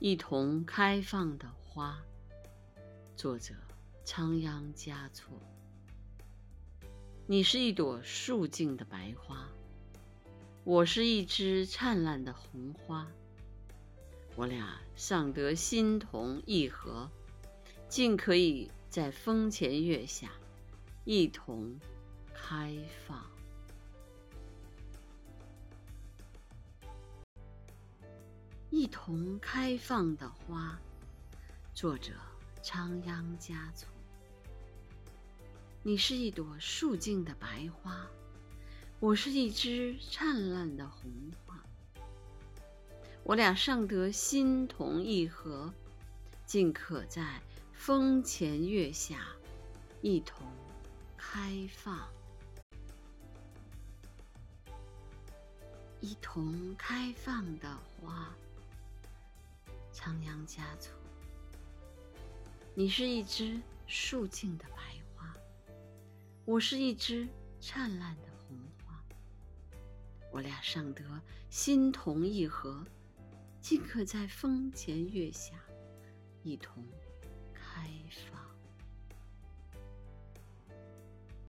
一同开放的花。作者：仓央嘉措。你是一朵素净的白花，我是一枝灿烂的红花。我俩尚得心同意合，竟可以在风前月下一同开放。一同开放的花，作者仓央嘉措。你是一朵素净的白花，我是一枝灿烂的红花。我俩尚得心同意合，竟可在风前月下一同开放。一同开放的花。仓央嘉措，你是一枝素净的白花，我是一枝灿烂的红花。我俩尚得心同意合，竟可在风前月下一同开放。